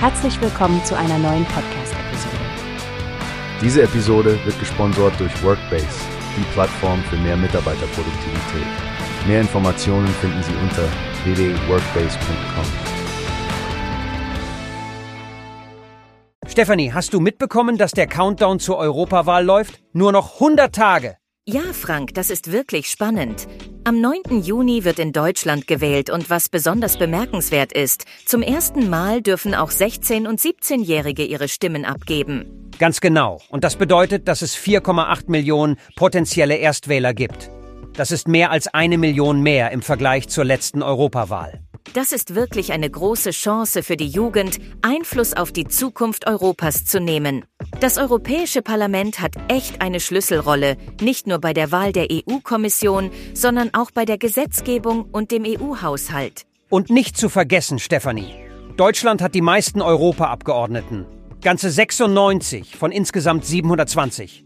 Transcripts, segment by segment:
Herzlich willkommen zu einer neuen Podcast-Episode. Diese Episode wird gesponsert durch Workbase, die Plattform für mehr Mitarbeiterproduktivität. Mehr Informationen finden Sie unter www.workbase.com. Stefanie, hast du mitbekommen, dass der Countdown zur Europawahl läuft? Nur noch 100 Tage. Ja, Frank, das ist wirklich spannend. Am 9. Juni wird in Deutschland gewählt und was besonders bemerkenswert ist, zum ersten Mal dürfen auch 16- und 17-Jährige ihre Stimmen abgeben. Ganz genau. Und das bedeutet, dass es 4,8 Millionen potenzielle Erstwähler gibt. Das ist mehr als eine Million mehr im Vergleich zur letzten Europawahl. Das ist wirklich eine große Chance für die Jugend, Einfluss auf die Zukunft Europas zu nehmen. Das Europäische Parlament hat echt eine Schlüsselrolle, nicht nur bei der Wahl der EU-Kommission, sondern auch bei der Gesetzgebung und dem EU-Haushalt. Und nicht zu vergessen, Stefanie. Deutschland hat die meisten Europaabgeordneten. Ganze 96 von insgesamt 720.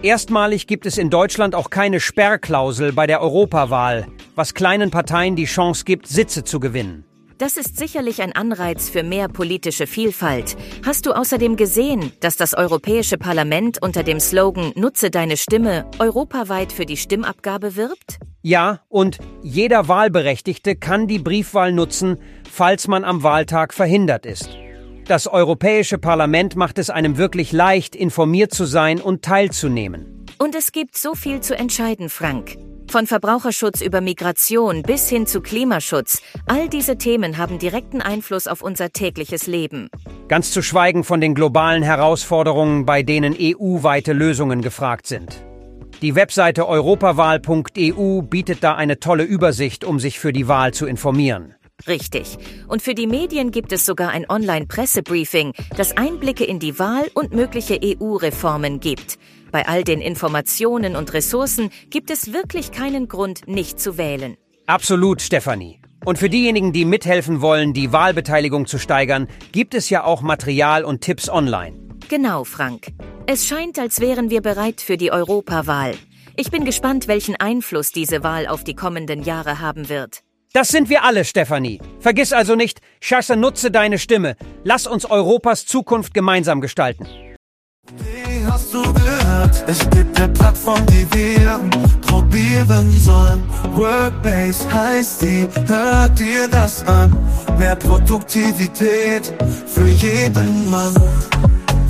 Erstmalig gibt es in Deutschland auch keine Sperrklausel bei der Europawahl, was kleinen Parteien die Chance gibt, Sitze zu gewinnen. Das ist sicherlich ein Anreiz für mehr politische Vielfalt. Hast du außerdem gesehen, dass das Europäische Parlament unter dem Slogan Nutze deine Stimme europaweit für die Stimmabgabe wirbt? Ja, und jeder Wahlberechtigte kann die Briefwahl nutzen, falls man am Wahltag verhindert ist. Das Europäische Parlament macht es einem wirklich leicht, informiert zu sein und teilzunehmen. Und es gibt so viel zu entscheiden, Frank. Von Verbraucherschutz über Migration bis hin zu Klimaschutz, all diese Themen haben direkten Einfluss auf unser tägliches Leben. Ganz zu schweigen von den globalen Herausforderungen, bei denen EU-weite Lösungen gefragt sind. Die Webseite europawahl.eu bietet da eine tolle Übersicht, um sich für die Wahl zu informieren. Richtig. Und für die Medien gibt es sogar ein Online-Pressebriefing, das Einblicke in die Wahl und mögliche EU-Reformen gibt. Bei all den Informationen und Ressourcen gibt es wirklich keinen Grund, nicht zu wählen. Absolut, Stefanie. Und für diejenigen, die mithelfen wollen, die Wahlbeteiligung zu steigern, gibt es ja auch Material und Tipps online. Genau, Frank. Es scheint, als wären wir bereit für die Europawahl. Ich bin gespannt, welchen Einfluss diese Wahl auf die kommenden Jahre haben wird. Das sind wir alle, Stefanie. Vergiss also nicht, Schasse nutze deine Stimme. Lass uns Europas Zukunft gemeinsam gestalten. Wie hast du gehört? Es gibt eine Plattform, die wir probieren sollen. Workbase heißt die, hört dir das an. Mehr Produktivität für jeden Mann.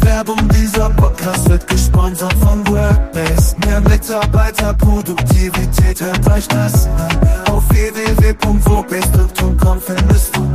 Werbung, dieser Podcast wird gesponsert von Workbase. Mehr Mitarbeiterproduktivität, hört euch das an. Auf www.workbase.com findest du